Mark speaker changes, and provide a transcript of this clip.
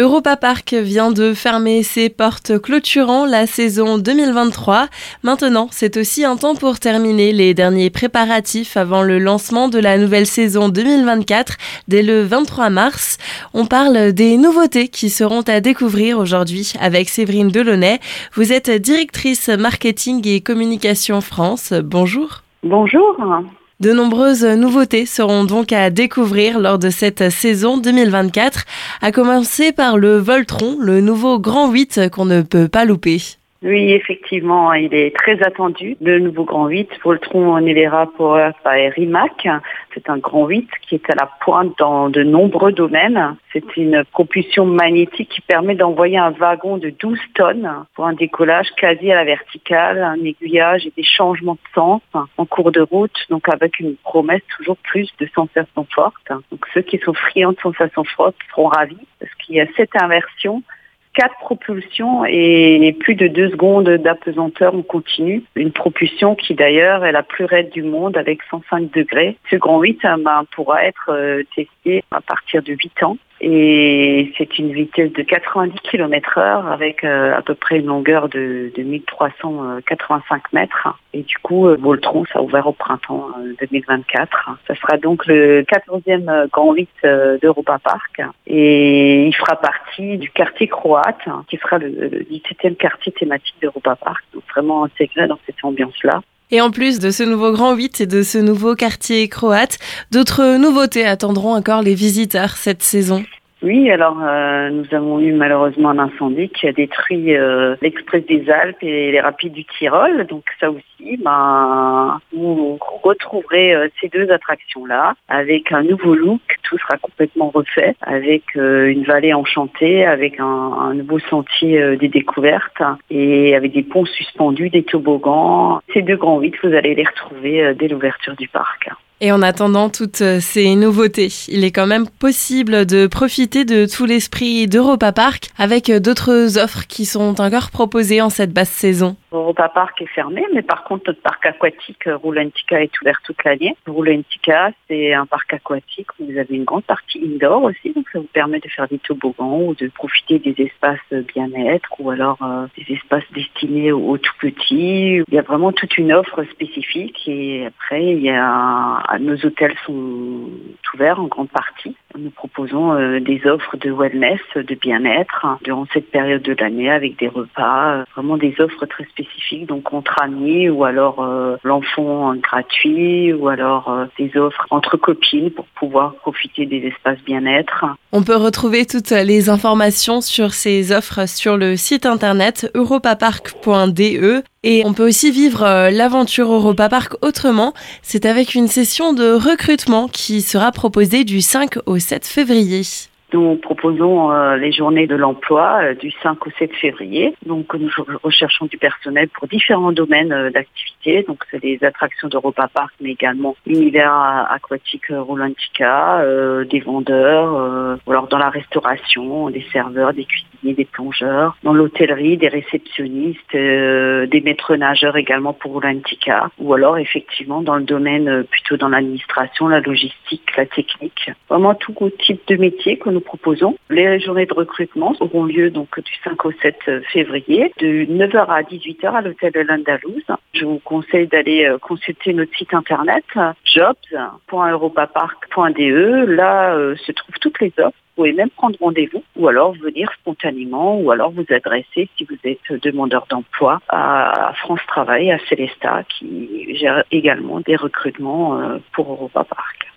Speaker 1: Europa Park vient de fermer ses portes clôturant la saison 2023. Maintenant, c'est aussi un temps pour terminer les derniers préparatifs avant le lancement de la nouvelle saison 2024 dès le 23 mars. On parle des nouveautés qui seront à découvrir aujourd'hui avec Séverine Delaunay. Vous êtes directrice marketing et communication France. Bonjour.
Speaker 2: Bonjour.
Speaker 1: De nombreuses nouveautés seront donc à découvrir lors de cette saison 2024, à commencer par le Voltron, le nouveau Grand 8 qu'on ne peut pas louper.
Speaker 2: Oui, effectivement, il est très attendu. Le nouveau Grand 8, Voltron Nevera Power by Rimac. C'est un Grand 8 qui est à la pointe dans de nombreux domaines. C'est une propulsion magnétique qui permet d'envoyer un wagon de 12 tonnes pour un décollage quasi à la verticale, un aiguillage et des changements de sens en cours de route, donc avec une promesse toujours plus de sensations fortes. Donc ceux qui sont friands de sensations fortes seront ravis parce qu'il y a cette inversion quatre propulsions et plus de deux secondes d'apesanteur en continu. Une propulsion qui d'ailleurs est la plus raide du monde avec 105 degrés. Ce grand 8 ben, pourra être euh, testé à partir de 8 ans et c'est une vitesse de 90 km heure avec euh, à peu près une longueur de, de 1385 mètres. Et du coup, euh, Voltron, ça a ouvert au printemps 2024. Ça sera donc le 14e Grand 8 d'Europa Park et il fera partie du quartier croate qui sera le, 17e quartier thématique d'Europa Park. Donc vraiment intégré dans cette ambiance-là.
Speaker 1: Et en plus de ce nouveau Grand 8 et de ce nouveau quartier croate, d'autres nouveautés attendront encore les visiteurs cette saison.
Speaker 2: Oui, alors euh, nous avons eu malheureusement un incendie qui a détruit euh, l'Express des Alpes et les Rapides du Tyrol. Donc ça aussi, ben, vous retrouverez euh, ces deux attractions-là avec un nouveau look. Tout sera complètement refait avec une vallée enchantée, avec un, nouveau sentier des découvertes et avec des ponts suspendus, des toboggans. Ces deux grands vides, vous allez les retrouver dès l'ouverture du parc.
Speaker 1: Et en attendant toutes ces nouveautés, il est quand même possible de profiter de tout l'esprit d'Europa Park avec d'autres offres qui sont encore proposées en cette basse saison.
Speaker 2: Europa Park est fermé, mais par contre notre parc aquatique euh, Roulantica est ouvert toute l'année. Roulantica, c'est un parc aquatique où vous avez une grande partie indoor aussi, donc ça vous permet de faire des toboggans ou de profiter des espaces bien-être ou alors euh, des espaces destinés aux, tout petits. Il y a vraiment toute une offre spécifique et après il y a nos hôtels sont ouverts en grande partie. Nous proposons euh, des offres de wellness, de bien-être durant cette période de l'année avec des repas, vraiment des offres très spécifiques donc entre amis ou alors euh, l'enfant gratuit ou alors euh, des offres entre copines pour pouvoir profiter des espaces bien-être.
Speaker 1: On peut retrouver toutes les informations sur ces offres sur le site internet europapark.de et on peut aussi vivre euh, l'aventure Europa Park autrement. C'est avec une session de recrutement qui sera proposée du 5 au 7 février.
Speaker 2: Nous proposons euh, les journées de l'emploi euh, du 5 au 7 février. Donc nous recherchons du personnel pour différents domaines d'activité. Donc c'est des attractions d'Europa Park, mais également l'univers aquatique Rolantica, des vendeurs, ou alors dans la restauration, des serveurs, des cuisiniers, des plongeurs, dans l'hôtellerie, des réceptionnistes, des maîtres nageurs également pour Rolantica, ou alors effectivement dans le domaine plutôt dans l'administration, la logistique, la technique. Vraiment tout type de métier que nous proposons. Les journées de recrutement auront lieu donc du 5 au 7 février, de 9h à 18h à l'hôtel de l'Andalouse. Je vous conseille d'aller euh, consulter notre site internet jobs.europapark.de. Là euh, se trouvent toutes les offres. Vous pouvez même prendre rendez-vous ou alors venir spontanément ou alors vous adresser si vous êtes demandeur d'emploi à France Travail, à Célesta qui gère également des recrutements euh, pour Europa Park.